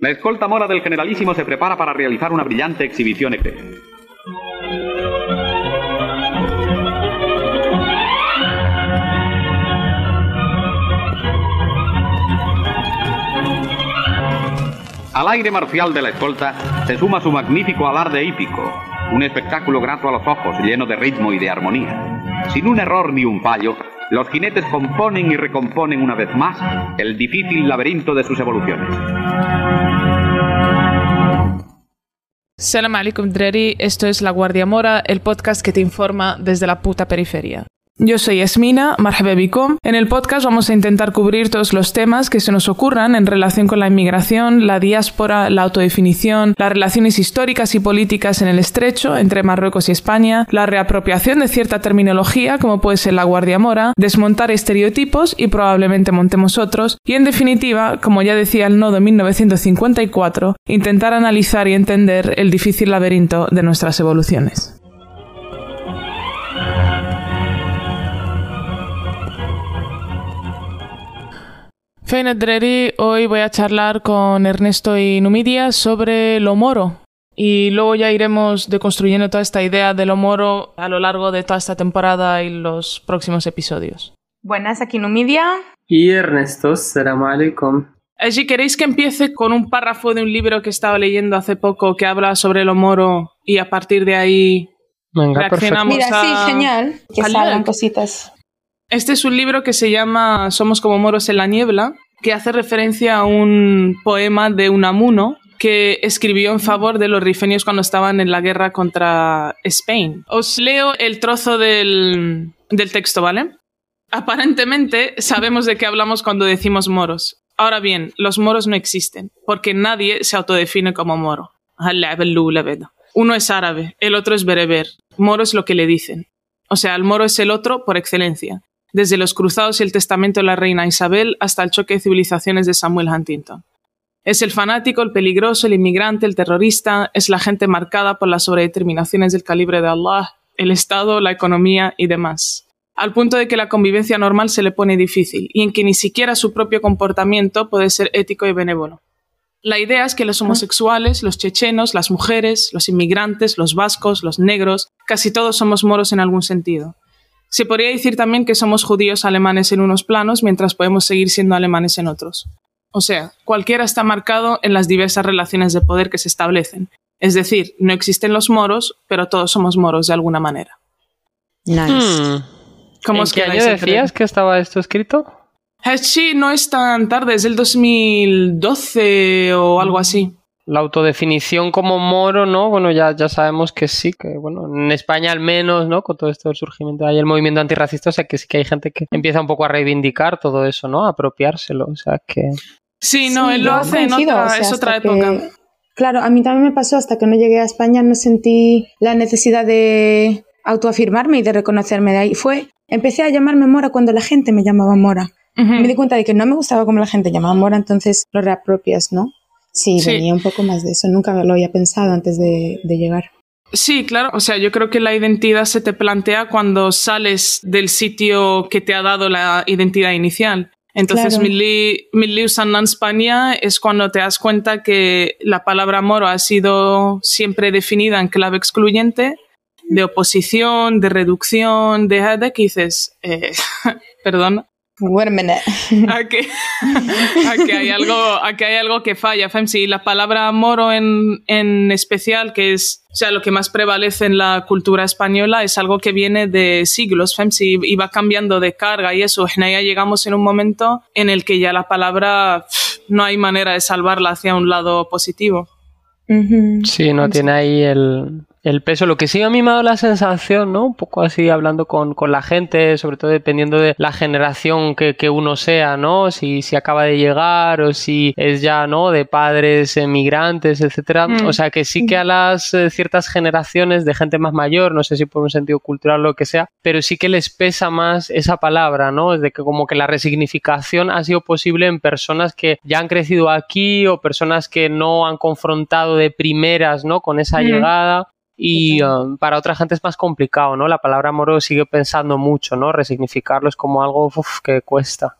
La escolta mora del generalísimo se prepara para realizar una brillante exhibición EP. Al aire marcial de la escolta se suma su magnífico alarde hípico, un espectáculo grato a los ojos, lleno de ritmo y de armonía. Sin un error ni un fallo, los jinetes componen y recomponen una vez más el difícil laberinto de sus evoluciones. Salam alaikum Dreri, esto es La Guardia Mora, el podcast que te informa desde la puta periferia. Yo soy Esmina, Marjebe En el podcast vamos a intentar cubrir todos los temas que se nos ocurran en relación con la inmigración, la diáspora, la autodefinición, las relaciones históricas y políticas en el estrecho entre Marruecos y España, la reapropiación de cierta terminología como puede ser la guardia mora, desmontar estereotipos y probablemente montemos otros, y en definitiva, como ya decía el nodo 1954, intentar analizar y entender el difícil laberinto de nuestras evoluciones. Dreri, hoy voy a charlar con Ernesto y Numidia sobre lo moro. Y luego ya iremos deconstruyendo toda esta idea de lo moro a lo largo de toda esta temporada y los próximos episodios. Buenas, aquí Numidia. Y Ernesto, salam alaikum. Si queréis que empiece con un párrafo de un libro que estaba leyendo hace poco que habla sobre lo moro y a partir de ahí Venga, reaccionamos Mira, a... sí, genial. Que al salgan cositas. Este es un libro que se llama Somos como moros en la niebla, que hace referencia a un poema de Unamuno que escribió en favor de los rifeños cuando estaban en la guerra contra Spain. Os leo el trozo del, del texto, ¿vale? Aparentemente sabemos de qué hablamos cuando decimos moros. Ahora bien, los moros no existen, porque nadie se autodefine como moro. Uno es árabe, el otro es bereber. Moro es lo que le dicen. O sea, el moro es el otro por excelencia desde los cruzados y el testamento de la reina Isabel hasta el choque de civilizaciones de Samuel Huntington. Es el fanático, el peligroso, el inmigrante, el terrorista, es la gente marcada por las sobredeterminaciones del calibre de Allah, el Estado, la economía y demás. Al punto de que la convivencia normal se le pone difícil y en que ni siquiera su propio comportamiento puede ser ético y benévolo. La idea es que los homosexuales, los chechenos, las mujeres, los inmigrantes, los vascos, los negros, casi todos somos moros en algún sentido. Se podría decir también que somos judíos alemanes en unos planos mientras podemos seguir siendo alemanes en otros. O sea, cualquiera está marcado en las diversas relaciones de poder que se establecen. Es decir, no existen los moros, pero todos somos moros de alguna manera. Nice. Hmm. ¿Cómo ¿En qué año decías que estaba esto escrito? Eh, Sí, no es tan tarde, es del 2012 o algo así. La autodefinición como moro, ¿no? Bueno, ya, ya sabemos que sí, que bueno, en España al menos, ¿no? Con todo esto del surgimiento hay el movimiento antirracista, o sea que sí que hay gente que empieza un poco a reivindicar todo eso, ¿no? A apropiárselo, o sea que... Sí, no, Sí, él lo hace en otra, o sea, es otra época. que- Claro, a mí también me pasó hasta que no llegué a España, no sentí la necesidad de autoafirmarme y de reconocerme de ahí. Fue, empecé a llamarme Mora cuando la gente me llamaba Mora. Me di cuenta de que no me gustaba como la gente llamaba Mora, entonces lo reapropias, ¿no? Sí, Sí. venía un poco más de eso, nunca lo había pensado antes de, de llegar. Sí, claro. O sea, yo creo que la identidad se te plantea cuando sales del sitio que te ha dado la identidad inicial. Entonces, Claro. Milli, Milli usando en España es cuando te das cuenta que la palabra moro ha sido siempre definida en clave excluyente, de oposición, de reducción, de, de que dices, eh, perdón, Wait a minute. a que, a que hay algo, a que hay algo que falla. Fem, sí, la palabra moro en, en especial, que es o sea, lo que más prevalece en la cultura española, es algo que viene de siglos. Fem, sí, y va cambiando de carga y eso. Ya llegamos en un momento en el que ya la palabra pff, no hay manera de salvarla hacia un lado positivo. Sí, no tiene ahí el, el peso. Lo que sí a mí me ha dado la sensación, ¿no? Un poco así hablando con, con la gente, sobre todo dependiendo de la generación que, que uno sea, ¿no? Si, si acaba de llegar o si es ya, ¿no? De padres emigrantes, etcétera. Mm. O sea que sí que a las eh, ciertas generaciones de gente más mayor, no sé si por un sentido cultural o lo que sea, pero sí que les pesa más esa palabra, ¿no? Es de que como que la resignificación ha sido posible en personas que ya han crecido aquí o personas que no han confrontado de primeras, ¿no? Con esa Mm. llegada y uh, para otra gente es más complicado, ¿no? La palabra moro sigue pensando mucho, ¿no? Resignificarlo es como algo que cuesta.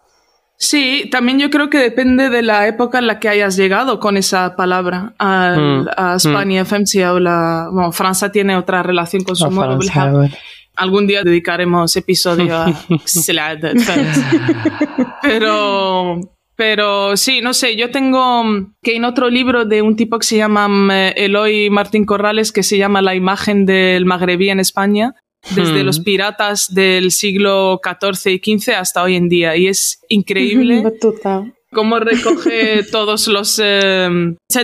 Sí, también yo creo que depende de la época en la que hayas llegado con esa palabra mm, a España, mm. La... Bueno, Francia tiene otra relación con su ah, moro. Algún día dedicaremos episodio a Pero pero sí, no sé, yo tengo que en otro libro de un tipo que se llama mm, Eloy Martín Corrales, que se llama La imagen del magrebí en España, desde Hmm. los piratas del siglo XIV y XV hasta hoy en día. Y es increíble cómo recoge todos los eh,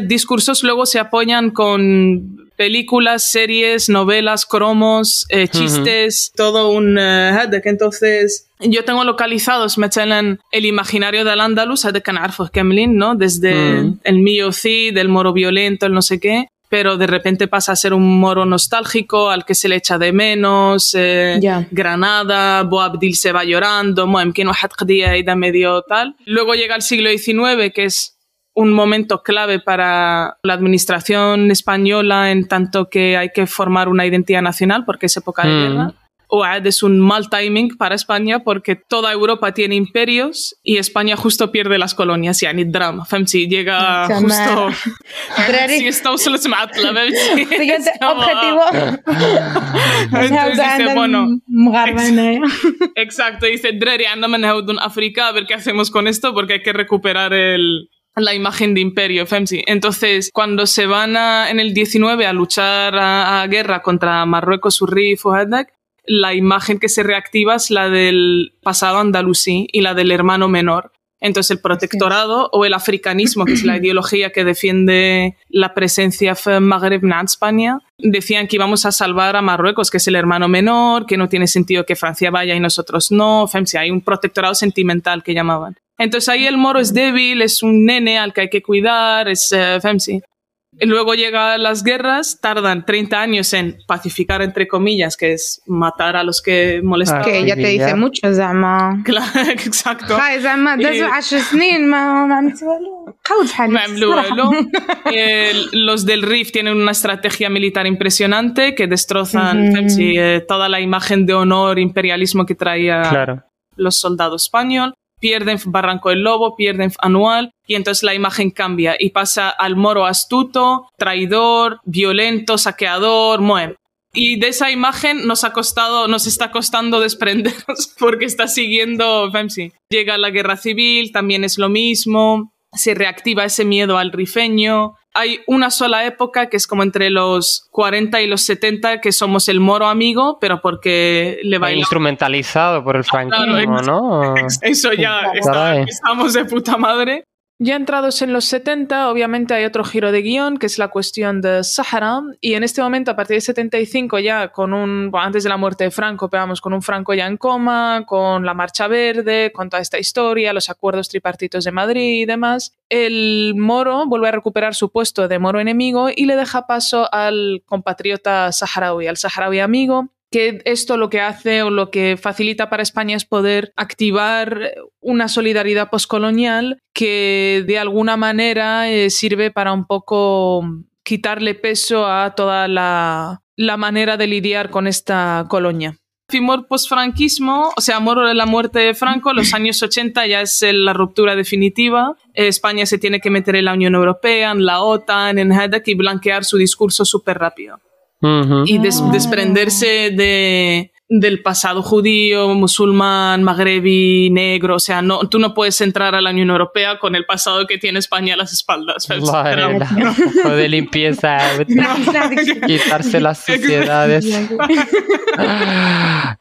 discursos, luego se apoyan con películas, series, novelas, cromos, eh, chistes, todo un eh, هذاك. entonces yo tengo localizados مثلا el imaginario del Andalus هذاك نعرفه كاملين ¿no? desde Mm. el mío Cid, el moro violento, el no sé qué pero de repente pasa a ser un moro nostálgico al que se le echa de menos eh, Ya. Granada, Boabdil se va llorando, المهم كاين واحد قضية هيدا medio tal. Luego llega el siglo XIX, que es un momento clave para la administración española en tanto que hay que formar una identidad nacional porque es época de Mm. guerra. O es un mal timing para España porque toda Europa tiene imperios y España justo pierde las colonias. يعني الدراما فهمتي llega Tamaam. justo دراري si está وصلت معطلة فهمتي siguiente Es como- objetivo Entonces نعاود dice, عندنا bueno, المغاربة هنايا Exacto, dice Dreri, anda en África a ver qué hacemos con esto porque hay que recuperar el, la imagen de imperio, Femsi. Entonces, cuando se van a- en el 19 a luchar a, a guerra contra Marruecos, Urri y Fuhadak, la imagen que se reactiva es la del pasado andalusí y la del hermano menor. Entonces, el protectorado o el africanismo, que es la ideología que defiende la presencia magrebna en España, decían que íbamos a salvar a Marruecos, que es el hermano menor, que no tiene sentido que Francia vaya y nosotros no. Femsi, hay un protectorado sentimental que llamaban. Entonces ahí el moro es débil, es un nene al que hay que cuidar, es uh, fancy. Luego llegan las guerras, tardan 30 años en pacificar, entre comillas, que es matar a los que molestan. Que okay, ya te dice mucho, Zama. Claro, exacto. los del Rif tienen una estrategia militar impresionante que destrozan toda la imagen de honor, imperialismo que traía los soldados españoles pierden Barranco del Lobo, pierden Anual y entonces la imagen cambia y pasa al moro astuto, traidor, violento, saqueador, mueve. Y de esa imagen nos ha costado, nos está costando desprendernos porque está siguiendo Femsi. Llega la guerra civil, también es lo mismo, se reactiva ese miedo al rifeño. Hay una sola época que es como entre los 40 y los 70 que somos el moro amigo, pero porque le bailamos Instrumentalizado por el franquismo, ex- ¿no? eso ya está- estamos de puta madre. Ya entrados en los 70, obviamente hay otro giro de guion, que es la cuestión de Sahara, y en este momento, a partir de 75, ya con un, bueno, antes de la muerte de Franco, pero vamos, con un Franco ya en coma, con la Marcha Verde, con toda esta historia, los acuerdos tripartitos de Madrid y demás, el moro vuelve a recuperar su puesto de moro enemigo y le deja paso al compatriota saharaui, al saharaui amigo, que esto lo que hace o lo que facilita para España es poder activar una solidaridad poscolonial que de alguna manera eh, sirve para un poco quitarle peso a toda la, la manera de lidiar con esta colonia. Timor posfranquismo, o sea, moro de la muerte de Franco, los años 80 ya es la ruptura definitiva. Eh, España se tiene que meter en la Unión Europea, en la OTAN, en HEDEC y blanquear su discurso súper rápido Ujú. y des- Ah. desprenderse de, del pasado judío, musulmán, magrebí, negro. O sea, no, tú no puedes entrar a la Unión Europea con el pasado que tiene España a las espaldas. un poco de limpieza, quitarse las suciedades.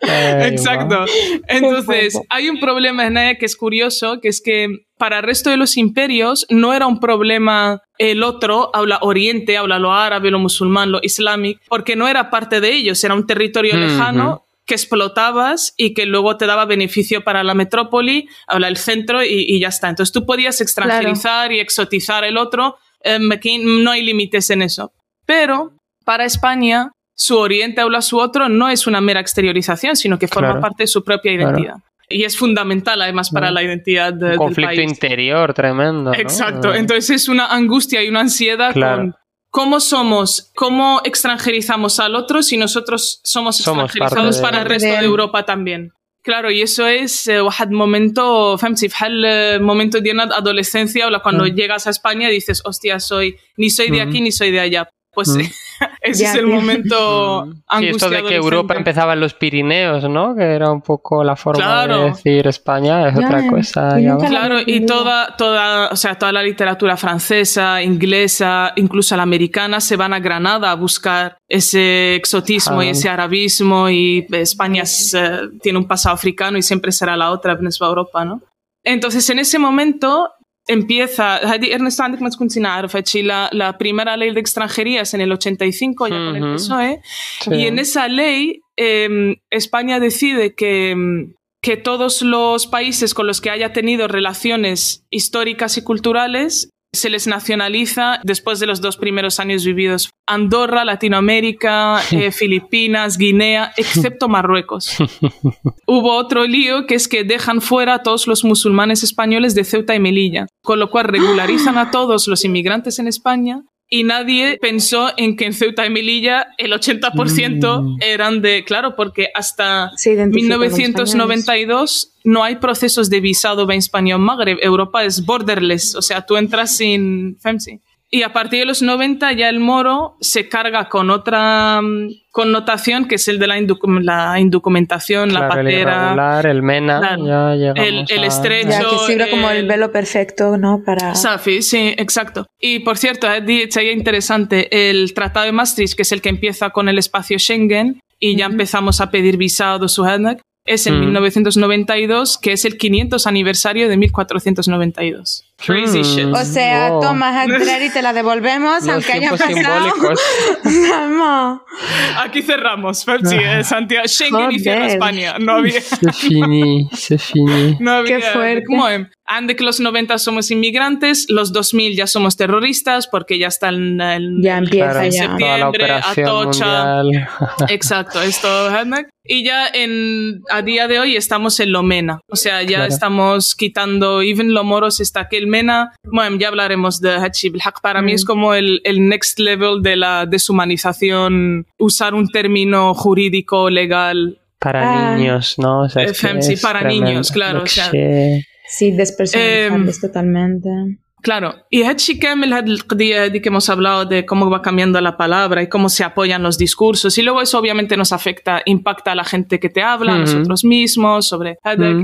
Exacto. Entonces, hay un problema, Naya, que es curioso, que es que para el resto de los imperios no era un problema el otro, habla oriente, habla lo árabe, lo musulmán, lo islámico, porque no era parte de ellos, era un territorio lejano que explotabas y que luego te daba beneficio para la metrópoli, habla el centro y, y ya está. Entonces tú podías extranjerizar y exotizar el otro, em, aquí no hay límites en eso. Pero para España, su oriente habla su otro no es una mera exteriorización, sino que forma Claro. parte de su propia Claro identidad. Y es fundamental además para Claro. la identidad de- Un del conflicto país. interior tremendo. ¿no? Exacto. Eh, Entonces es una angustia y una ansiedad Claro. con cómo somos, cómo extranjerizamos al otro si nosotros somos Somos extranjerizados parte de- para el resto de de él. Europa también. Claro, y eso es eh, واحد momento, فهمتي بحال eh, momento de adolescencia o cuando Mm. llegas a España y dices, hostia, soy ni soy de Mm. aquí ni soy de allá. Pues Mm. ese Ya, es el tío. momento Mm. Sí, esto de que Europa empezaba en los Pirineos, ¿no? Que era un poco la forma Claro. de decir España, es Ya, otra cosa. y ya Claro, y toda, toda, o sea, toda la literatura francesa, inglesa, incluso la americana, se van a Granada a buscar ese exotismo y Ah. ese arabismo y España es, eh, tiene un pasado africano y siempre será la otra en Europa, ¿no? Entonces, en ese momento empieza, هذه Ernesto عندك ما تكون عارفة شي la, la primera ley de extranjería es en el 85 ya con el Ujú. PSOE Sí. y en esa ley, eh, España decide que, mm, que todos los países con los que haya tenido relaciones históricas y culturales se les nacionaliza después de los dos primeros años vividos. Andorra, Latinoamérica, eh, Filipinas, Guinea, excepto Marruecos. Hubo otro lío que es que dejan fuera a todos los musulmanes españoles de Ceuta y Melilla, con lo cual regularizan a todos los inmigrantes en España y nadie pensó en que en Ceuta y Melilla el 80% Mm. eran de, claro, porque hasta Se identifica con 1992 no hay procesos de visado en España en Magreb. Europa es borderless, o sea, tú entras sin FEMSI. Y a partir de los 90 ya el moro se carga con otra mm, connotación que es el de la, la indocumentación, la Claro, el patera, irregular, el MENA, Claro. ya llegamos El- el a- estrecho. Ya, que sirve como el- el velo perfecto, ¿no? Para... Safi, sí, exacto. Y por cierto, eh, sería interesante el Tratado de Maastricht, que es el que empieza con el espacio Schengen, y ya empezamos a pedir visado su es en Mm. 1992, que es el 500 aniversario de 1492. Crazy shit. O sea, Wow. tomas a entrar y te la devolvemos, aunque haya pasado. Aquí cerramos, Felsi, eh, Santiago. Schengen y cierra. España. No había. Se fini, se fini. No había, Qué fuerte. ¿Cómo es? Ande que los 90 somos inmigrantes, los 2000 ya somos terroristas porque ya está el, el- Ya empieza Claro, ya. septiembre, toda la operación Atocha. mundial. Exacto, esto. Y ya en, a día de hoy estamos en lo MENA. O sea, ya Claro. estamos quitando, even lo moros está que el MENA. Bueno, ya hablaremos de Hachib. El Haq para mí Mm. es como el, el next level de la deshumanización. Usar un término jurídico, legal. Para Ah. niños, ¿no? O sea, es que FMC es para tremendo. niños, claro, o sea, Sí, despersonalizarles totalmente. Claro, y Hetchikem, el eh, que hemos hablado de cómo va cambiando la palabra y cómo se apoyan los discursos, y luego eso obviamente nos afecta, impacta a la gente que te habla, a nosotros mismos, sobre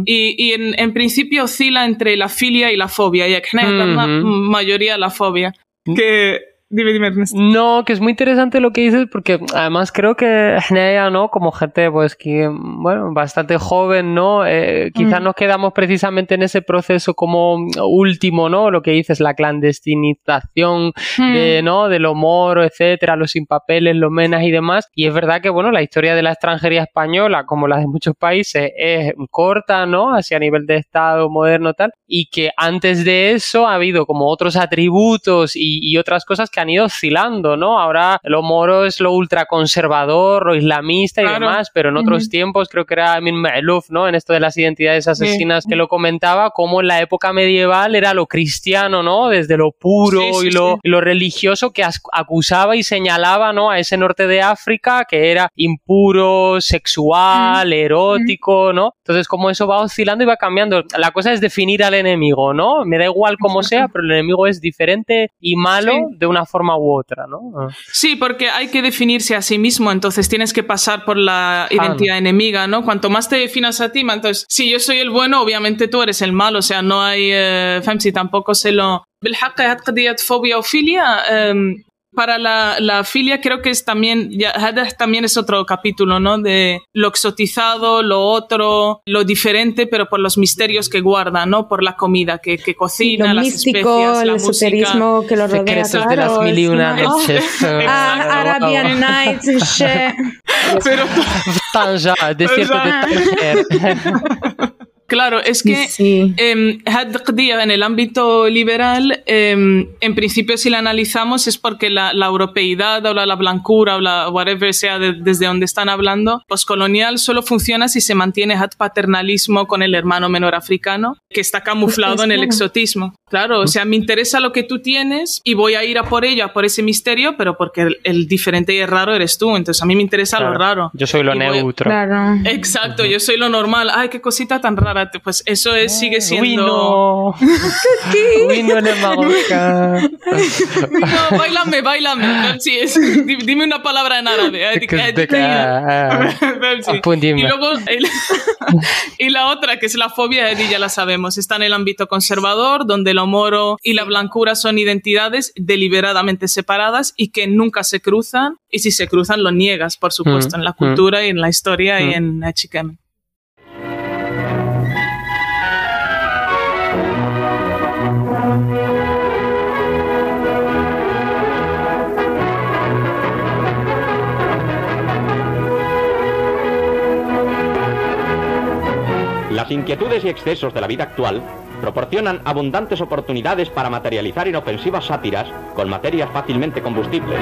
y, en, principio oscila entre la filia y la fobia, y mm -hmm. la mayoría la fobia. Que dime dime Ernesto. No, que es muy interesante lo que dices porque además creo que Hneya, ¿no? Como gente, pues que, bueno, bastante joven, ¿no? Eh, quizás Mm. nos quedamos precisamente en ese proceso como último, ¿no? Lo que dices, la clandestinización de, ¿no? De lo moro, etcétera, los sin papeles, los menas y demás. Y es verdad que, bueno, la historia de la extranjería española, como la de muchos países, es corta, ¿no? Así a nivel de Estado moderno tal. Y que antes de eso ha habido como otros atributos y, y otras cosas que han ido oscilando, ¿no? Ahora lo moro es lo ultraconservador, lo islamista y Claro. demás, pero en otros Ujú. tiempos creo que era Amin Ma'luf, ¿no? En esto de las identidades asesinas que lo comentaba, como en la época medieval era lo cristiano, ¿no? Desde lo puro Sí, sí, y, lo, sí. y lo religioso que acusaba y señalaba, ¿no? A ese norte de África que era impuro, sexual, erótico, ¿no? Entonces, como eso va oscilando y va cambiando. La cosa es definir al enemigo, ¿no? Me da igual cómo sea, pero el enemigo es diferente y malo de una forma u otra, ¿no? Ah. Sí, porque hay que definirse a sí mismo, entonces tienes que pasar por la Claro. identidad enemiga, ¿no? Cuanto más te definas a ti, más- entonces, si yo soy el bueno, obviamente tú eres el malo, o sea, no hay, eh, فهمتي, tampoco se lo... بالحق هاد قضية فوبيا o filia, em, Para la, la, filia creo que es también, ya, también es otro capítulo, ¿no? De lo exotizado, lo otro, lo diferente, pero por los misterios que guarda, ¿no? Por la comida que, que cocina, lo las místico, especias, el la esoterismo música, que lo rodea, claro, de las mil y una noches. Ah, Arabian Nights and shit. Pero... Tanja, desierto de Tanger. Claro, es que Sí. Qadiyya en el ámbito liberal, em, en principio si la analizamos es porque la, la europeidad o la, la blancura o la whatever sea de- desde donde están hablando, poscolonial solo funciona si se mantiene Had paternalismo con el hermano menor africano, que está camuflado Pues, en el claro. exotismo. Claro, o sea, me interesa lo que tú tienes y voy a ir a por ello, a por ese misterio, pero porque el, el diferente y el raro eres tú, entonces a mí me interesa lo raro. Yo soy lo Y neutro. Claro. Exacto, yo soy lo normal. Ay, qué cosita tan rara. Pues eso es, sigue Uy, siendo. no. Uy, no le magoca. No, bailame, bailame. Sí, es- di- dime una palabra en árabe. Ah. Y luego el- y la otra que es la fobia Eddie, ya la sabemos está en el ámbito conservador donde lo moro y la blancura son identidades deliberadamente separadas y que nunca se cruzan y si se cruzan lo niegas por supuesto Mm, en la mm. cultura y en la historia y Mm. en Echiquemen. Las inquietudes y excesos de la vida actual proporcionan abundantes oportunidades para materializar inofensivas sátiras con materias fácilmente combustibles.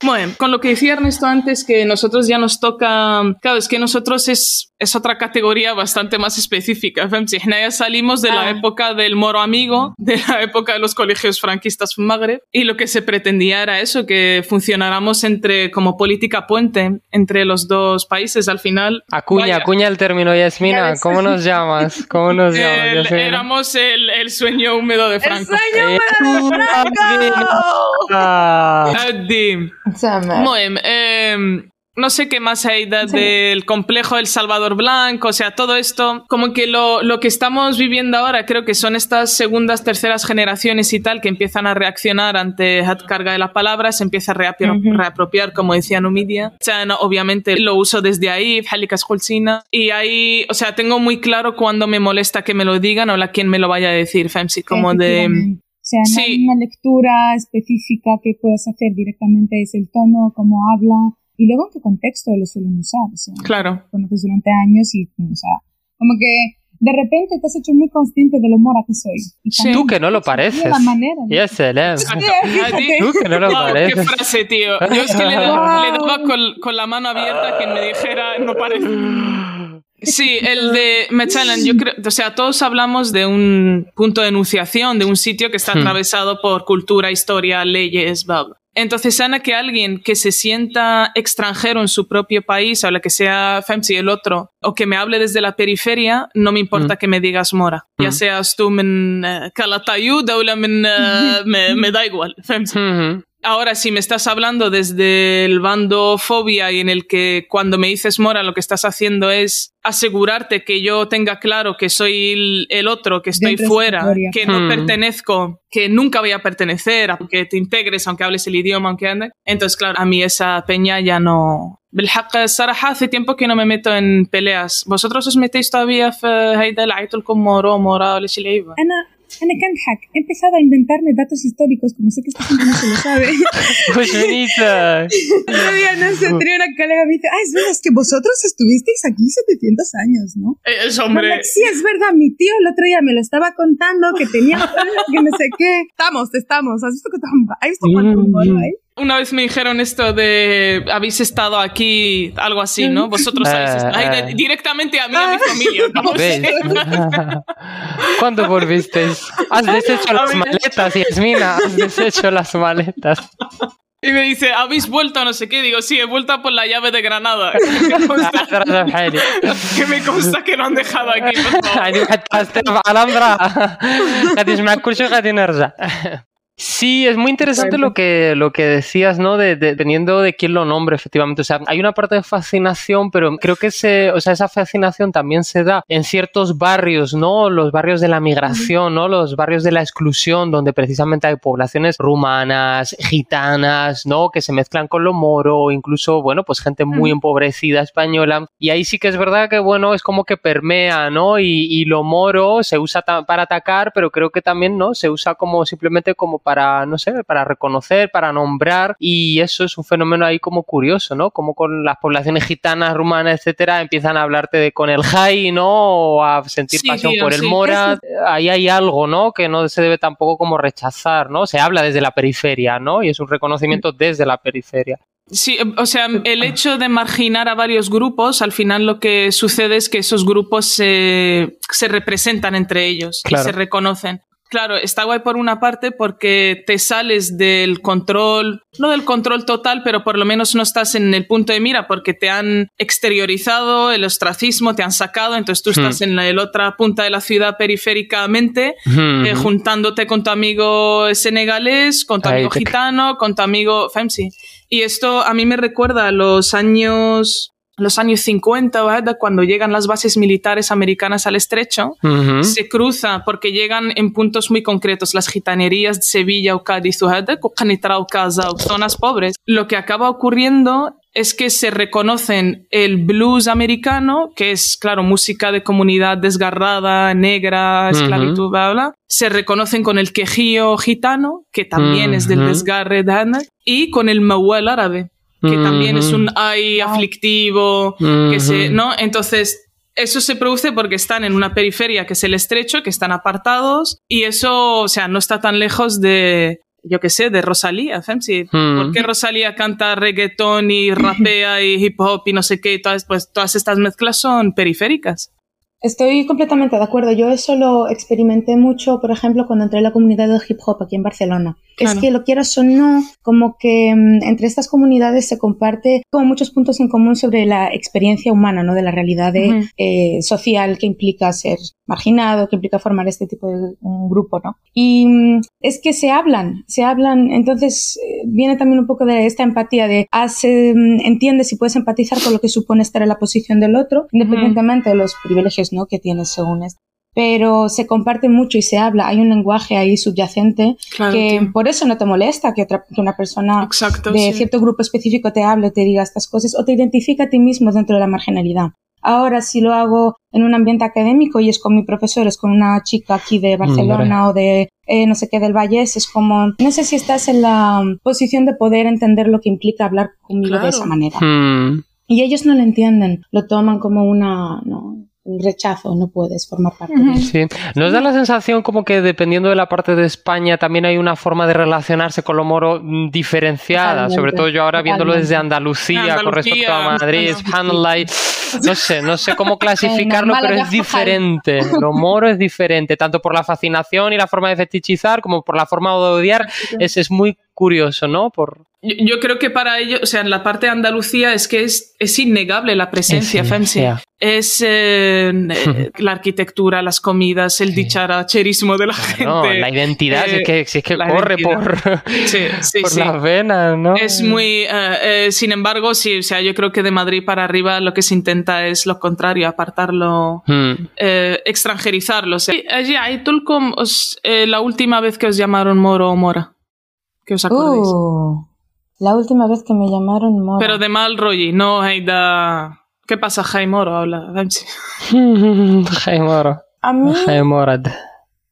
Bueno, con lo que decía Ernesto antes, que nosotros ya nos toca. Claro, es que nosotros es, es otra categoría bastante más específica. فهمتي؟ احنا ya salimos de la Ah. época del moro amigo, de la época de los colegios franquistas en Magreb, y lo que se pretendía era eso, que funcionáramos entre, como política puente entre los dos países. Al final. Acuña, vaya, acuña el término, Ya Yasmina. ves. ¿Cómo nos llamas? ¿Cómo nos llamas, el- Yasmina? éramos el, el sueño húmedo de Franco. Eh, Ah. Addi. Bueno, em, no sé qué más hay de- del complejo del Salvador Blanco, o sea, todo esto, como que lo, lo que estamos viviendo ahora, creo que son estas segundas, terceras generaciones y tal que empiezan a reaccionar ante carga de la palabra, se empieza a reapio- Ujú. reapropiar, como decía Numidia. O sea, no, obviamente lo uso desde ahí, y ahí, o sea, tengo muy claro cuando me molesta que me lo digan o la quien me lo vaya a decir, Femsi, como de... O sea, no Sí. hay una lectura específica que puedas hacer directamente, es el tono, cómo habla y luego en qué contexto lo suelen usar. O sea, Claro. conoces durante años y, o sea, como que de repente te has hecho muy consciente de lo mora que soy. Y Sí. Tú que no lo de la pareces. manera, ¿no? Fíjate. Tú que no lo Wow, qué pareces. frase, tío. Yo es que le, da- Wow. le daba con, con la mano abierta a quien me dijera, no parece. Sí, el de Mechalan, yo creo, o sea, todos hablamos de un punto de enunciación, de un sitio que está Hmm. atravesado por cultura, historia, leyes, bla, bla. Entonces, Ana, que alguien que se sienta extranjero en su propio país, o la que sea Femsi el otro, o que me hable desde la periferia, no me importa Mm. que me digas mora. Ya Mm. seas tú en Calatayud o eh, me, me da igual. Femsi. Ahora, si me estás hablando desde el bando fobia y en el que cuando me dices mora lo que estás haciendo es asegurarte que yo tenga claro que soy el, otro, que estoy fuera, que no hmm. pertenezco, que nunca voy a pertenecer, aunque te integres, aunque hables el idioma, aunque andes. Entonces, claro, a mí esa peña ya no... Saraja hace tiempo que no me meto en peleas. ¿Vosotros os metéis todavía eh, en Haida, el como Mora o Ana hack. he empezado a inventarme datos históricos, como sé que esta gente no se lo sabe. ¡Pues bonita! Todavía no se tenía una colega me dice, ah, es verdad, es que vosotros estuvisteis aquí 700 años, ¿no? Eh, es hombre. Sí, es verdad, mi tío el otro día me lo estaba contando, que tenía que no sé qué. Estamos, estamos, ¿has visto, que ¿Has visto cuánto mm. ahí? Una vez me dijeron esto de habéis estado aquí, algo así, ¿no? Vosotros habéis Ah, estado- Ay, ah. de- directamente a mí, a mi familia. ¿no? ¿Cuándo volvisteis? Has deshecho las maletas, Yasmina. Has deshecho las maletas. Y me dice, ¿habéis vuelto a no sé qué? Digo, sí, he vuelto por la llave de Granada. Me consta, que me consta que no han dejado aquí, por favor. Sí, es muy interesante lo que, lo que decías, ¿no? De, de, dependiendo de quién lo nombre, efectivamente. O sea, hay una parte de fascinación, pero creo que se, o sea, esa fascinación también se da en ciertos barrios, ¿no? Los barrios de la migración, ¿no? Los barrios de la exclusión, donde precisamente hay poblaciones rumanas, gitanas, ¿no? Que se mezclan con lo moro, incluso, bueno, pues gente muy empobrecida española. Y ahí sí que es verdad que, bueno, es como que permea, ¿no? Y, y lo moro se usa para atacar, pero creo que también, ¿no? Se usa como simplemente como para, no sé, para reconocer, para nombrar y eso es un fenómeno ahí como curioso, ¿no? Como con las poblaciones gitanas, rumanas, etcétera, empiezan a hablarte de con el jai, ¿no? O a sentir Sí, pasión tío, por el sí. mora. Ahí hay algo, ¿no? Que no se debe tampoco como rechazar, ¿no? Se habla desde la periferia, ¿no? Y es un reconocimiento desde la periferia. Sí, o sea, el hecho de marginar a varios grupos, al final lo que sucede es que esos grupos se, se representan entre ellos Claro. y se reconocen. Claro, está guay por una parte porque te sales del control, no del control total, pero por lo menos no estás en el punto de mira porque te han exteriorizado el ostracismo, te han sacado, entonces tú estás en la, en la otra punta de la ciudad periféricamente, eh, Ujú. juntándote con tu amigo senegalés, con tu amigo gitano, con tu amigo Femsi. Y esto a mí me recuerda a los años los años 50, ¿verdad? cuando llegan las bases militares americanas al estrecho, Ujú. se cruza porque llegan en puntos muy concretos, las gitanerías de Sevilla o Cádiz, ¿verdad? o Casa, o zonas pobres. Lo que acaba ocurriendo es que se reconocen el blues americano, que es, claro, música de comunidad desgarrada, negra, esclavitud, bla, bla. Se reconocen con el quejío gitano, que también es del desgarre, y con el mawel árabe, que también es un ay aflictivo, que se. ¿no? Entonces, eso se produce porque están en una periferia que es el estrecho, que están apartados, y eso, o sea, no está tan lejos de, yo qué sé, de Rosalía, Femsi. Mm. ¿Por qué Rosalía canta reggaetón y rapea y hip hop y no sé qué? y Todas, pues todas estas mezclas son periféricas. Estoy completamente de acuerdo. Yo eso lo experimenté mucho, por ejemplo, cuando entré en la comunidad del hip hop aquí en Barcelona. Claro. Es que lo quieras o no, como que mm, entre estas comunidades se comparte como muchos puntos en común sobre la experiencia humana, ¿no? De la realidad de, Ujú. eh, social que implica ser marginado, que implica formar este tipo de un grupo, ¿no? Y mm, es que se hablan, se hablan, entonces eh, viene también un poco de esta empatía de haz, eh, entiendes y puedes empatizar con lo que supone estar en la posición del otro, independientemente de los privilegios, ¿no? Que tienes según esto. Pero se comparte mucho y se habla, hay un lenguaje ahí subyacente Claro, que tío. por eso no te molesta que, otra, que una persona Exacto. de sí. cierto grupo específico te hable, te diga estas cosas o te identifica a ti mismo dentro de la marginalidad. Ahora, si lo hago en un ambiente académico y es con mi profesor, es con una chica aquí de Barcelona o de eh, no sé qué del Valles, es como, no sé si estás en la um, posición de poder entender lo que implica hablar conmigo Claro. de esa manera. Hmm. Y ellos no lo entienden, lo toman como una, no, rechazo, no puedes formar parte de eso. Sí. ¿Nos da la sensación como que dependiendo de la parte de España también hay una forma de relacionarse con lo moro mm, diferenciada? Totalmente, Sobre todo yo ahora viéndolo desde Andalucía, con respecto a Madrid. Hanley, no sé, no sé cómo clasificarlo, pero es diferente. Lo moro es diferente, tanto por la fascinación y la forma de fetichizar como por la forma de odiar. Es, es muy curioso, ¿no? Por, Yo, yo creo que para ellos, o sea, en la parte de Andalucía es que es, es innegable la presencia, Es- Femsi. ya. Es eh, eh, la arquitectura, las comidas, el dicharacherismo de la no, gente. la identidad, Eh, es que, si es que la corre identidad. por, Sí, sí, por sí. las venas, ¿no? Es muy, eh, eh, sin embargo, sí, o sea, yo creo que de Madrid para arriba lo que se intenta es lo contrario, apartarlo, Hmm. eh, extranjerizarlo. O sea, allí, Tulcum, os- eh, la última vez que os llamaron Moro o Mora, que os acordéis. Uh, la última vez que me llamaron Mora. Pero de mal rollo, no hay da... ¿Qué pasa, Jaime Moro? Habla. Jaime Moro. a mí Jaime Morad.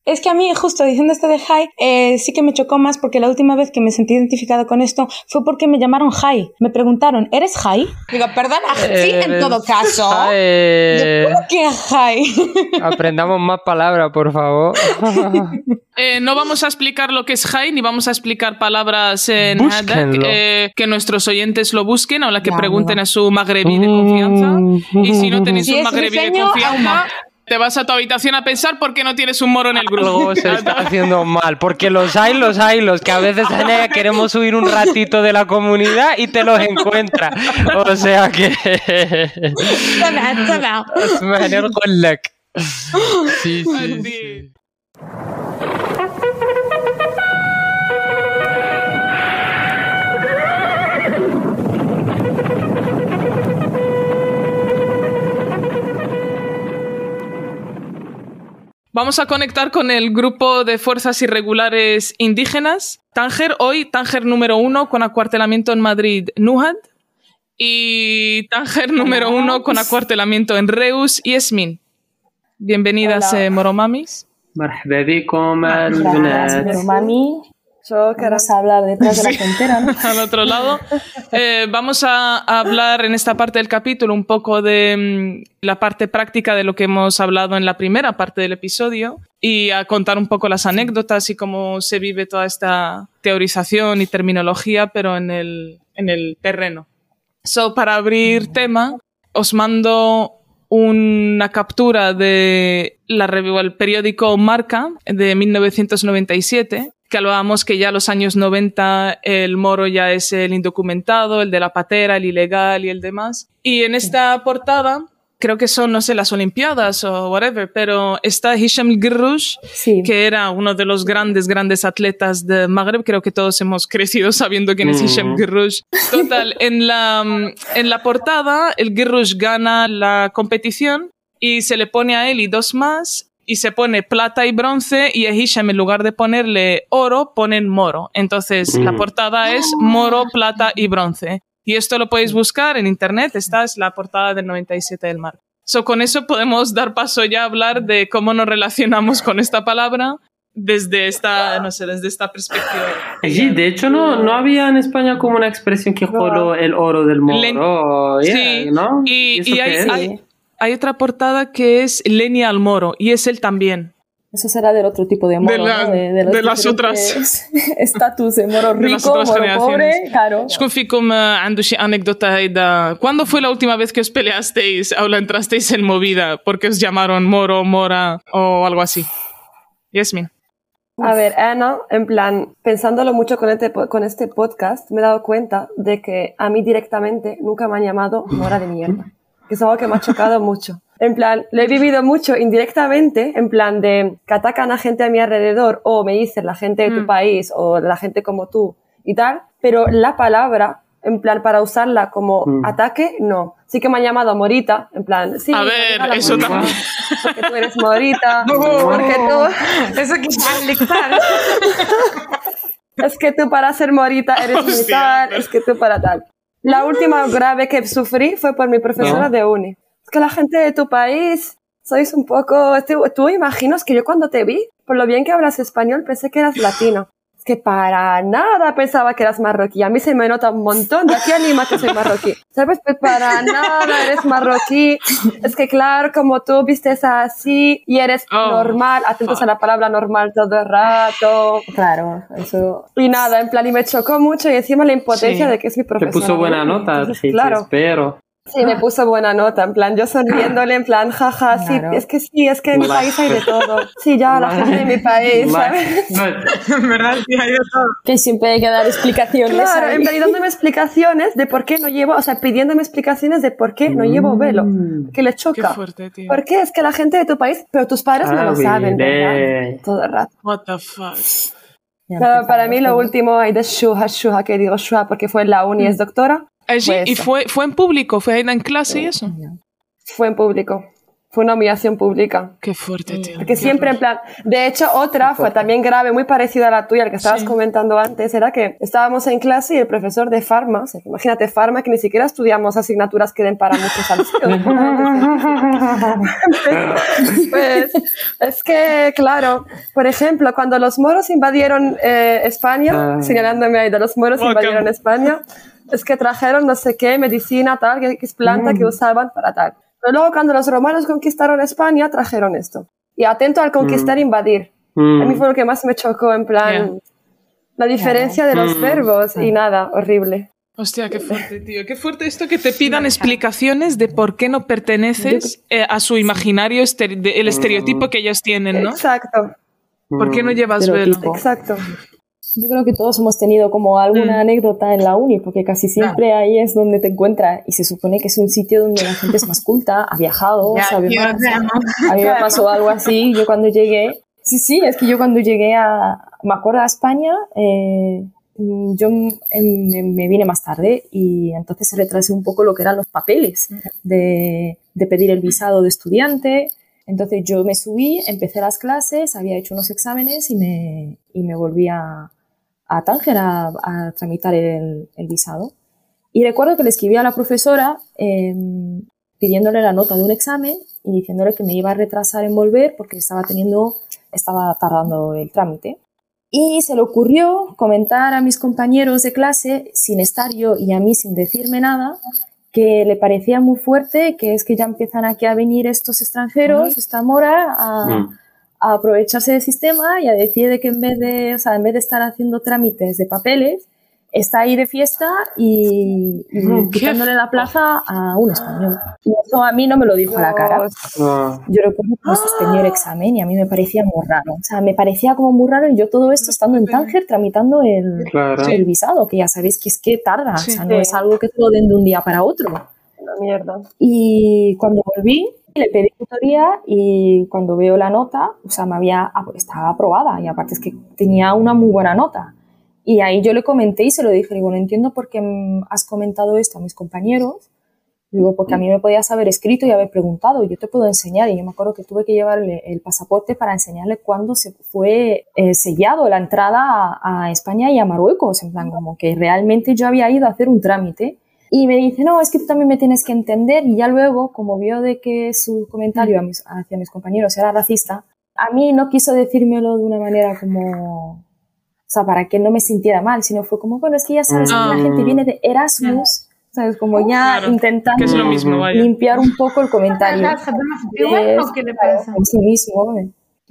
Es que a mí, justo diciendo esto de Jai, eh, sí que me chocó más porque la última vez que me sentí identificada con esto fue porque me llamaron Jai. Me preguntaron, ¿eres Jai? Digo, perdona, sí, en todo caso. Jaime. ¿Cómo que Jai? Aprendamos más palabras, por favor. Eh, no vamos a explicar lo que es Jai, ni vamos a explicar palabras en Búsquenlo. Eh, que nuestros oyentes lo busquen o la que Ya, pregunten a su magrebí de confianza. Y si no tenéis Si un es magrebí de confianza, te vas a tu habitación a pensar por qué no tienes un moro en el grupo. Algo se está haciendo mal, porque los hay, los hay, los que a veces queremos subir un ratito de la comunidad y te los encuentra. O sea que... Vamos a conectar con el grupo de fuerzas irregulares indígenas. Tánger hoy, Tánger número uno con acuartelamiento en Madrid, Nuhad. Y Tánger número uno con acuartelamiento en Reus y Esmin. Bienvenidas, eh, Moromamis. Moromamis. Yo, vamos a hablar detrás de la frontera. Al otro lado. Eh, vamos a, hablar en esta parte del capítulo un poco de mm, la parte práctica de lo que hemos hablado en la primera parte del episodio y a contar un poco las anécdotas y cómo se vive toda esta teorización y terminología, pero en el, en el terreno. So, para abrir tema, os mando una captura de la review, el periódico Marca de 1997 que hablábamos que ya los años 90 el moro ya es el indocumentado, el de la patera, el ilegal y el demás. Y en esta portada, creo que son, no sé, las Olimpiadas o whatever, pero está Hisham Girrush, Sí. que era uno de los grandes, grandes atletas de Magreb. Creo que todos hemos crecido sabiendo quién es Mm. Hisham Girrush. Total, en la, en la portada, el Girrush gana la competición y se le pone a él y dos más y se pone plata y bronce y a Hisham en lugar de ponerle oro ponen moro. Entonces la Mm. portada es moro, plata y bronce. Y esto lo podéis buscar en internet, esta es la portada del 97 del mar. So, con eso podemos dar paso ya a hablar de cómo nos relacionamos con esta palabra desde esta, no sé, desde esta perspectiva. Sí, de hecho no, no había en España como una expresión que jolo el oro del moro, yeah, Sí, ¿no? y, y qué hay, hay- hay otra portada que es Lenia al Moro, y es él también. Eso será del otro tipo de moro. De, ¿no? de, las otras. Estatus de moro rico, de moro pobre, claro. Desconfícome, Andushi, anécdota da. ¿Cuándo fue la última vez que os peleasteis o la entrasteis en movida porque os llamaron moro, mora o algo así? Yasmin. A ver, Ana, en plan, pensándolo mucho con este, con este podcast, me he dado cuenta de que a mí directamente nunca me han llamado mora de mierda. Que es algo que me ha chocado mucho. En plan, lo he vivido mucho indirectamente, en plan de que atacan a gente a mi alrededor o me dicen la gente de tu Mm. país o la gente como tú y tal, pero la palabra, en plan, para usarla como Mm. ataque, no. Sí que me han llamado morita, en plan, sí. A ver, eso morita, también. Porque tú eres morita, porque tú... Eso que explicar. Es que tú para ser morita eres militar, es que tú para tal. La última grave que sufrí fue por mi profesora No. de uni. Es que la gente de tu país sois un poco... Tú, tú imaginas que yo cuando te vi, por lo bien que hablas español, pensé que eras latino. Es que para nada pensaba que eras marroquí. A mí se me nota un montón. De aquí a Lima que soy marroquí. ¿Sabes? Pues para nada eres marroquí. Es que claro, como tú vistes así y eres Oh, normal, atentos a la palabra normal todo el rato. Claro, eso. Y nada, en plan, y me chocó mucho y encima la impotencia Sí. de que es mi Te profesora. puso buena ¿no? nota, Entonces, sí, sí, claro, espero. Sí, me puso buena nota, en plan, yo sonriéndole, en plan, jaja, sí, Claro. es que sí, es que en mi país hay de todo. Sí, ya, la gente de mi país, ¿sabes? En verdad, sí, hay de todo. Que siempre hay que dar explicaciones. Claro, ahí. en y dándome explicaciones de por qué no llevo, o sea, pidiéndome explicaciones de por qué no llevo velo, Mm. que le Qué choca. fuerte, tío. ¿Por qué? Es que la gente de tu país, pero tus padres no Ah, lo saben, ¿verdad? Todo el rato. What the fuck. Claro, para mí lo último hay de Shuha, Shuha, que digo Shuha porque fue en la uni, es doctora, Allí, Fue y eso. fue, fue en público, fue ahí en clase y eso. fue en público. Fue una humillación pública. Qué fuerte, tío. Porque siempre en plan, de hecho otra fue también grave, muy parecida a la tuya, la que estabas Sí. comentando antes, era que estábamos en clase y el profesor de farma, o sea, imagínate farma que ni siquiera estudiamos asignaturas que den para muchos años. pues es que, claro, por ejemplo, cuando los moros invadieron eh, España, Ah. señalándome ahí de los moros Welcome. invadieron España, es que trajeron no sé qué, medicina, tal, que, es planta que usaban para tal. Pero luego cuando los romanos conquistaron España, trajeron esto. Y atento al conquistar e invadir. A mí Mm. fue lo que más me chocó, en plan, Yeah. la diferencia de los Mm. verbos y nada, horrible. Hostia, qué fuerte, tío. Qué fuerte esto que te pidan explicaciones de por qué no perteneces eh, a su imaginario, estere- de- el estereotipo que ellos tienen, ¿no? Exacto, ¿Por qué no Mm. llevas velo? Exacto. Yo creo que todos hemos tenido como alguna Mm. anécdota en la uni, porque casi siempre ahí es donde te encuentras y se supone que es un sitio donde la gente es más culta, ha viajado, Ya, sabe más. A mí me pasó algo así, yo cuando llegué, sí, sí, es que yo cuando llegué a, me acuerdo a España, eh, mm, yo m- em, me, me vine más tarde y entonces se retrasé un poco lo que eran los papeles de, de pedir el visado de estudiante. Entonces yo me subí, empecé las clases, había hecho unos exámenes y me, y me volví a, a Tánger a, a tramitar el, el visado. Y recuerdo que le escribí a la profesora em, pidiéndole la nota de un examen y diciéndole que me iba a retrasar en volver porque estaba teniendo, estaba tardando el trámite. Y se le ocurrió comentar a mis compañeros de clase, sin estar yo y a mí sin decirme nada, que le parecía muy fuerte, que es que ya empiezan aquí a venir estos extranjeros, esta mora, a, Mm. A aprovecharse del sistema y a decir de que en vez de, o sea, en vez de estar haciendo trámites de papeles, está ahí de fiesta y, y quitándole la plaza a un español. Y eso a mí no me lo dijo a la cara. Yo recuerdo que suspendió el examen y a mí me parecía muy raro. O sea, me parecía como muy raro y yo todo esto estando en Tánger tramitando el, claro. el visado, que ya sabéis que es que tarda. O sea, no es algo que te lo den de un día para otro. Una mierda. Y cuando volví, le pedí tutoría y cuando veo la nota, o sea, me había, estaba aprobada y aparte es que tenía una muy buena nota. Y ahí yo le comenté y se lo dije, digo, no entiendo por qué mm, has comentado esto a mis compañeros. Digo, porque a mí me podías haber escrito y haber preguntado, yo te puedo enseñar. Y yo me acuerdo que tuve que llevarle el pasaporte para enseñarle cuándo se fue eh, sellado la entrada a, a España y a Marruecos. En plan, como que realmente yo había ido a hacer un trámite. Y me dice, no, es que tú también me tienes que entender. Y ya luego, como vio de que su comentario a mis- hacia mis compañeros era racista, a mí no quiso decírmelo de una manera como, o sea, para que no me sintiera mal, sino fue como, bueno, es que ya sabes que la Mm. gente viene de Erasmus, ¿sabes? Como ya Claro, intentando Que es lo mismo, vaya. limpiar un poco el comentario. En sí mismo.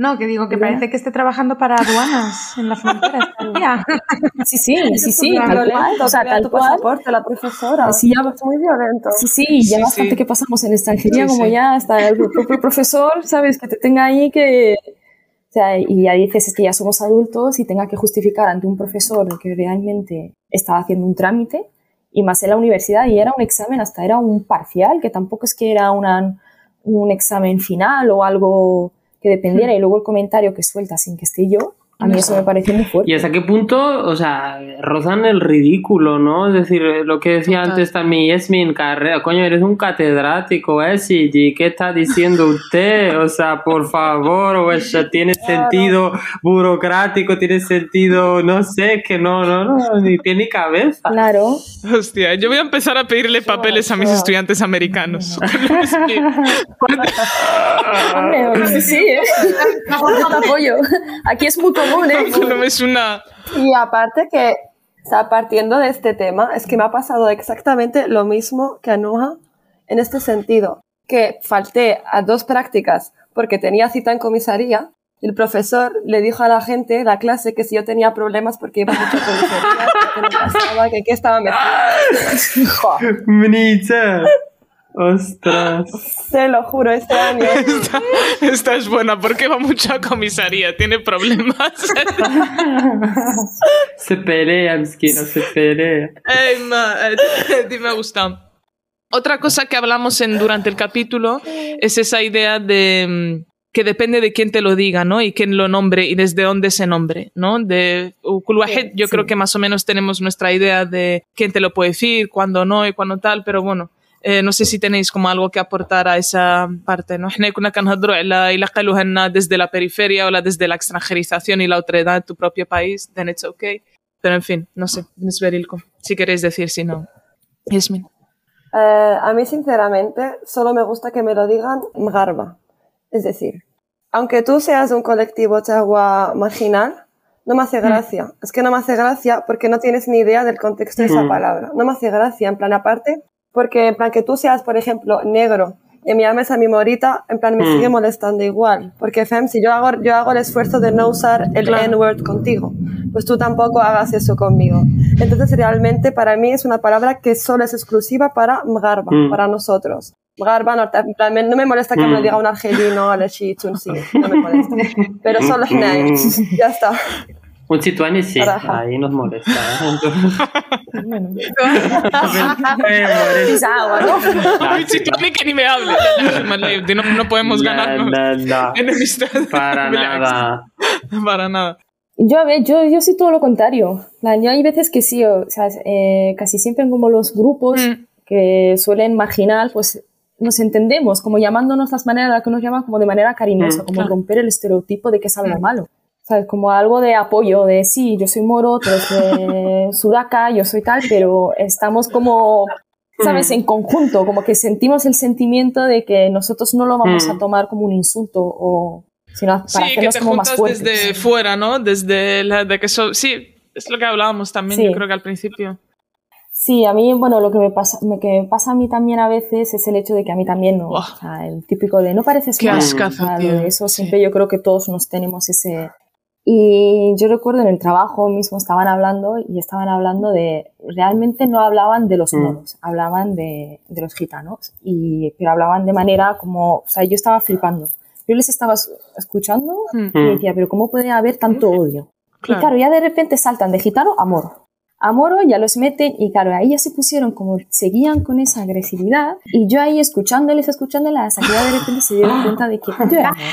No, que digo que parece que esté trabajando para aduanas en la frontera. Sí, sí, sí, sí, tal cual. violento, O sea, tal tu cual. pasaporte, la profesora. Sí, ya- es muy violento. Sí, sí, ya Sí, bastante sí. que pasamos en extranjería, Sí, como sí. ya hasta el propio profesor, ¿sabes? Que te tenga ahí que... O sea, y ya dices, es que ya somos adultos y tenga que justificar ante un profesor que realmente estaba haciendo un trámite, y más en la universidad, y era un examen, hasta era un parcial, que tampoco es que era una, un examen final o algo que dependiera, y luego el comentario que suelta sin que esté yo, a mí eso me pareció muy fuerte. ¿Y hasta qué punto, o sea, rozan el ridículo, ¿no? Es decir, eh, lo que decía Total. antes también Yasmin Carrera, coño, eres un catedrático, ¿eh? Sí, ¿y qué está diciendo usted? O sea, por favor, o sea, tiene sentido burocrático, tiene sentido, no sé, que no, no, no, ni tiene ni cabeza. Claro. Hostia, yo voy a empezar a pedirle papeles a mis estudiantes americanos. Es que- Hombre, sí, sí, ¿eh? Te apoyo. Aquí es muy común, es una... Y aparte que, o sea, partiendo de este tema, es que me ha pasado exactamente lo mismo que a Noah en este sentido, que falté a dos prácticas porque tenía cita en comisaría el profesor le dijo a la gente, la clase, que si yo tenía problemas porque iba mucho a comisaría, que no pasaba, que qué estaba metido. Ostras. Te lo juro, este año. Esta, esta es buena porque va mucho a comisaría, tiene problemas. Se pelea, msquino, se pelea. Ey, ma, eh, me gustado. Otra cosa que hablamos en, durante el capítulo es esa idea de mm, que depende de quién te lo diga, ¿no? Y quién lo nombre y desde dónde se nombre, ¿no? De Ukul Wahed, yo sí. creo que más o menos tenemos nuestra idea de quién te lo puede decir, cuándo no y cuándo tal, pero bueno. Eh, no sé si tenéis como algo que aportar a esa parte, ¿no? desde la periferia o desde la extranjerización y la otredad de tu propio país, then it's okay. Pero en fin, no sé, si queréis decir, si no. Yasmin. Uh, a mí, sinceramente, solo me gusta que me lo digan mgarba. Es decir, aunque tú seas un colectivo chagua marginal, no me hace mm. gracia. Es que no me hace gracia porque no tienes ni idea del contexto de esa mm. palabra. No me hace gracia. En plan, aparte, porque en plan que tú seas, por ejemplo, negro y me llames a mi morita, en plan, me Mm. sigue molestando igual. Porque, Fem, si yo hago, yo hago el esfuerzo de no usar el Claro. N-word contigo, pues tú tampoco hagas eso conmigo. Entonces, realmente, para mí es una palabra que solo es exclusiva para Mgarba, Mm. para nosotros. Mgarba, no, en plan, me- no me molesta que me lo Mm. diga un argelino, Aleshi, Tunsi, no me molesta. Pero solo Mm. ya está. Un situani sí, Raja. ahí nos molesta. ¿eh? Bueno, Eh, molesta. pisa agua, ¿no? Uy, si tú ni que ni me hable. No, no podemos ganarnos. No, no, no. Enemistad. Para nada. Para nada. Yo, a ver, yo, yo soy todo lo contrario. Yo hay veces que sí, o sea, eh, casi siempre como los grupos Mm. que suelen marginal, pues nos entendemos, como llamándonos las maneras, que nos llaman como de manera cariñosa, Mm, como claro. romper el estereotipo de que es algo malo. ¿Sabes? Como algo de apoyo, de sí, yo soy moro, tú eres de Sudaca, yo soy tal, pero estamos como, ¿sabes? Mm. En conjunto, como que sentimos el sentimiento de que nosotros no lo vamos Mm. a tomar como un insulto o, sino para Sí, que te como más juntas fuertes. desde fuera, ¿no? Desde la de que so- sí, es lo que hablábamos también, Sí. yo creo que al principio. Sí, a mí, bueno, lo que me pasa, me, que me pasa a mí también a veces es el hecho de que a mí también no, Buah. o sea, el típico de no pareces Qué ascazo, o sea, lo tío. de eso Sí. siempre yo creo que todos nos tenemos ese... Y yo recuerdo en el trabajo mismo estaban hablando y estaban hablando de, realmente no hablaban de los Mm. moros, hablaban de, de los gitanos, y, pero hablaban de manera como, o sea, yo estaba flipando. Yo les estaba es- escuchando Mm. y decía, pero ¿cómo puede haber tanto odio? Claro. Y claro, ya de repente saltan de gitano a moro. A moro ya los meten y claro, ahí ya se pusieron como, seguían con esa agresividad y yo ahí escuchándoles, escuchándoles, hasta que ya de repente se dieron cuenta de que yo era mora.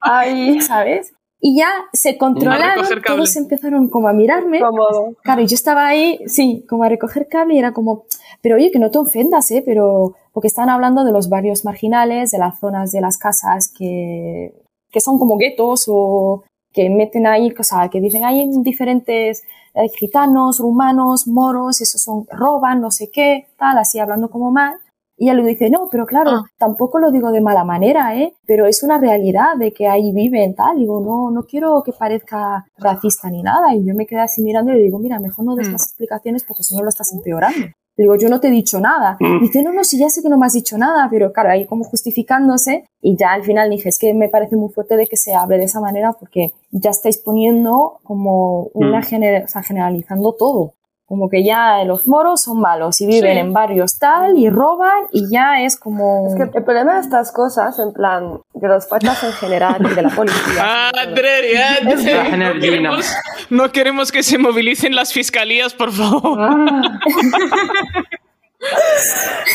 Ay, ¿sabes? Y ya se controlaron, todos empezaron como a mirarme. Cómodo. Claro, y yo estaba ahí, sí, como a recoger cable y era como, pero oye, que no te ofendas, ¿eh? Pero, porque están hablando de los barrios marginales, de las zonas de las casas que, que son como guetos o que meten ahí, o sea, que dicen hay diferentes eh, gitanos, rumanos, moros, esos son, roban, no sé qué, tal, así hablando como mal. Y él le dice, no, pero claro, Ah. tampoco lo digo de mala manera, ¿eh? Pero es una realidad de que ahí viven, tal. Digo, no, no quiero que parezca racista ni nada. Y yo me quedé así mirando y le digo, mira, mejor no des Mm. más explicaciones porque si no lo estás empeorando. Le digo, yo no te he dicho nada. Mm. Y dice, no, no, sí, ya sé que no me has dicho nada, pero claro, ahí como justificándose. Y ya al final dije, es que me parece muy fuerte de que se hable de esa manera porque ya estáis poniendo como una Mm. gener- o sea, generalizando todo. Como que ya los moros son malos y viven Sí. en barrios tal y roban y ya es como... Es que el problema de estas cosas, en plan, de los faltas en general y de la policía. Ah, ah, sí. que- no, queremos, no queremos que se movilicen las fiscalías, por favor.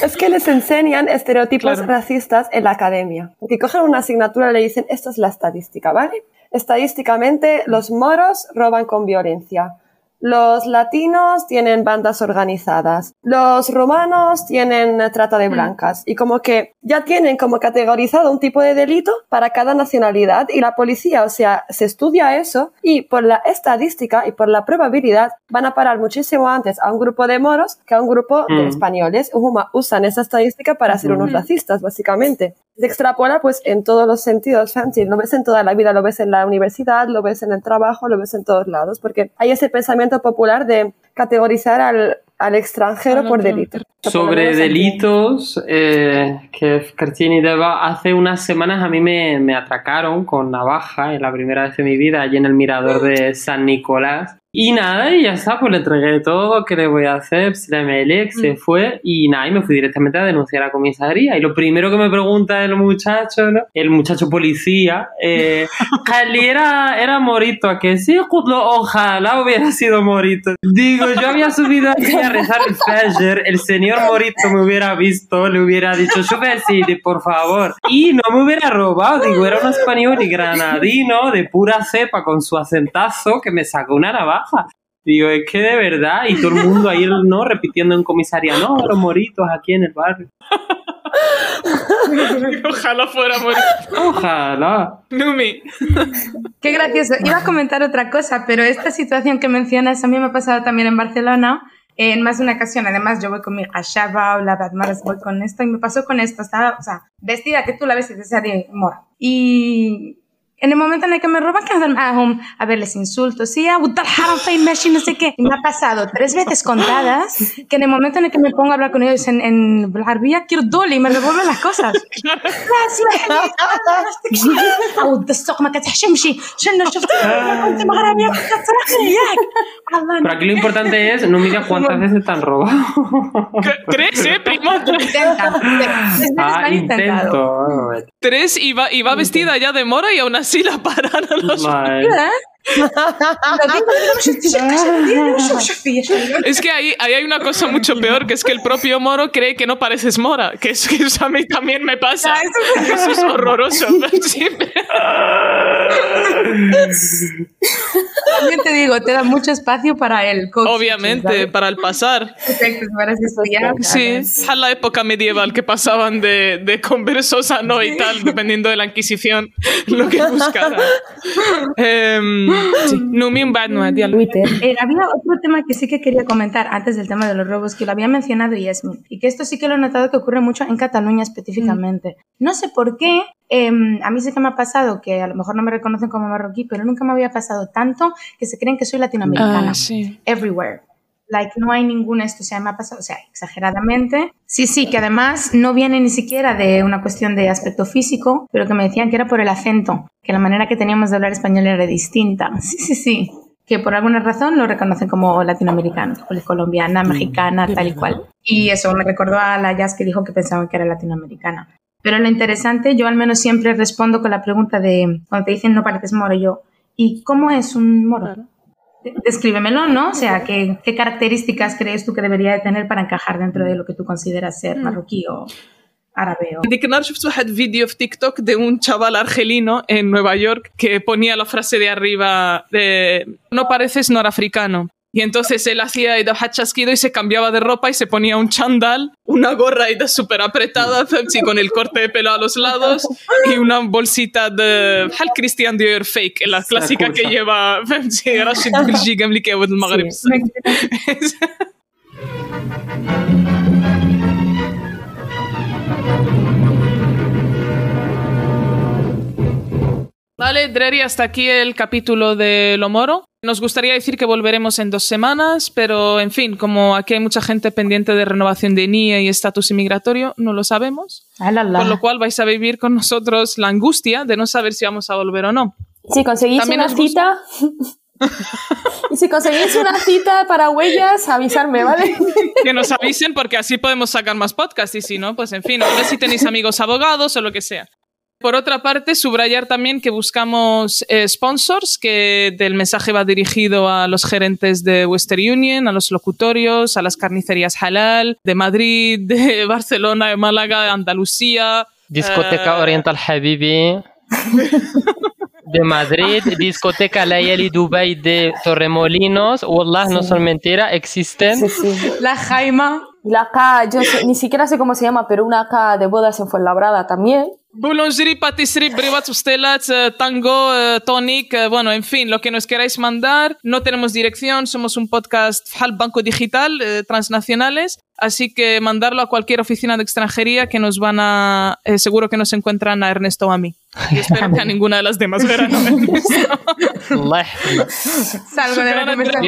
Es que les enseñan estereotipos Claro. racistas en la academia. Que cogen una asignatura y le dicen, esto es la estadística, ¿vale? Estadísticamente, los moros roban con violencia. Los latinos tienen bandas organizadas. Los romanos tienen trata de blancas. Y como que ya tienen como categorizado un tipo de delito para cada nacionalidad. Y la policía, o sea, se estudia eso y por la estadística y por la probabilidad van a parar muchísimo antes a un grupo de moros que a un grupo de Mm. españoles. Usan esa estadística para ser unos Mm. racistas, básicamente. Se extrapola pues en todos los sentidos, Fancy. Lo ves en toda la vida, lo ves en la universidad, lo ves en el trabajo, lo ves en todos lados, porque hay ese pensamiento popular de categorizar al, al extranjero Al por delito. Sobre delitos, eh, que Cartini Deva, hace unas semanas a mí me, me atracaron con navaja, en la primera vez de mi vida, allí en el mirador de San Nicolás. Y nada, y ya está, pues le entregué todo, ¿qué le voy a hacer? Se le Melec, se fue, y nada, y me fui directamente a denunciar a comisaría. Y lo primero que me pregunta el muchacho, ¿no? El muchacho policía, eh, Cali era, era morito, ¿a que sí? Ojalá hubiera sido morito. Digo, yo había subido aquí a rezar el Fajr, el señor morito me hubiera visto, le hubiera dicho, sube así, por favor. Y no me hubiera robado, digo, era un español y granadino de pura cepa con su acentazo que me sacó una navaja. Digo, es que de verdad, y todo el mundo ahí, ¿no? Repitiendo en comisaría, no, los moritos aquí en el barrio. Ojalá fuera morir. Ojalá. Numi. Qué gracioso. Iba a comentar otra cosa, pero esta situación que mencionas a mí me ha pasado también en Barcelona en más de una ocasión. Además, yo voy con mi hashaba o la badmaras, voy con esto y me pasó con esto. Estaba, o sea, vestida que tú la ves y te de mora. Y en el momento en el que me roban, ah, um, a ver, les insulto, sí, a y no sé qué. Y me ha pasado tres veces contadas que en el momento en el que me pongo a hablar con ellos en, en Arbia, quiero doli y me revuelven las cosas. Pero aquí lo importante es, no mira cuántas veces te han robado. Tres, eh, primo. Ah, tres y va, y va vestida ya de mora y aún así la pararon los... Vale. Es que ahí, ahí, hay una cosa mucho peor, que es que el propio Moro cree que no pareces Mora, que es que eso a mí también me pasa. Eso es horroroso. También te digo, te da mucho espacio para el Obviamente, ¿sabes? para el pasar. Sí, es la época medieval que pasaban de, de conversos a no y tal, dependiendo de la Inquisición, lo que buscaran. Eh, sí. Numi diálogo. Twitter. Eh, había otro tema que sí que quería comentar antes del tema de los robos, que lo había mencionado Yasmin, y que esto sí que lo he notado que ocurre mucho en Cataluña específicamente. No sé por qué, em, a mí sí que me ha pasado que a lo mejor no me reconocen como marroquí, pero nunca me había pasado tanto que se creen que soy latinoamericana. Ah, sí. Everywhere. Like, no hay ningún esto, o sea, me ha pasado, o sea, exageradamente. Sí, sí, que además no viene ni siquiera de una cuestión de aspecto físico, pero que me decían que era por el acento, que la manera que teníamos de hablar español era distinta. Sí, sí, sí. Que por alguna razón lo reconocen como latinoamericano, como colombiana, mexicana, tal y cual. Y eso me recordó a la Jazz que dijo que pensaban que era latinoamericana. Pero lo interesante, yo al menos siempre respondo con la pregunta de, cuando te dicen no pareces moro, yo, ¿y cómo es un moro? descríbemelo, ¿no? O sea, ¿qué, características crees tú que debería de tener para encajar dentro de lo que tú consideras ser mm. marroquí o árabe? O... video en TikTok de un chaval argelino en Nueva York que ponía la frase de arriba de no pareces norafricano. Y entonces él hacía de hachasquido y se cambiaba de ropa y se ponía un chandal, una gorra súper apretada, sí, con el corte de pelo a los lados y una bolsita de Hal Christian Dior fake, la clásica que lleva Rashid Gulji el Magreb. Vale, Dreri, hasta aquí el capítulo de Lo Moro. Nos gustaría decir que volveremos en dos semanas, pero en fin, como aquí hay mucha gente pendiente de renovación de NIE y estatus inmigratorio, no lo sabemos. Alala. Con lo cual vais a vivir con nosotros la angustia de no saber si vamos a volver o no. Si conseguís También una cita... y si conseguís una cita para huellas, avisarme, ¿vale? Que nos avisen porque así podemos sacar más podcasts y si no, pues en fin, a ver si tenéis amigos abogados o lo que sea. Por otra parte, subrayar también que buscamos eh, sponsors, que del mensaje va dirigido a los gerentes de Western Union, a los locutorios, a las carnicerías halal de Madrid, de Barcelona, de Málaga, de Andalucía. Discoteca Eh, Oriental Habibi de Madrid, discoteca Layali Dubai de Torremolinos. Wallah, no son mentira, existen. Sí, sí. La Jaima. La K, yo sé- ni siquiera sé cómo se llama, pero una K de bodas en Fuenlabrada también. Boulangerie, patisserie, brivat, sustelat, eh, tango, eh, tonic, eh, bueno, en fin, lo que nos queráis mandar. No tenemos dirección, somos un podcast al Banco Digital, eh, transnacionales, así que mandarlo a cualquier oficina de extranjería que nos van a, eh, seguro que nos encuentran a Ernesto o a mí. Y espero que a ninguna de las demás verán. Salgo de la conversación.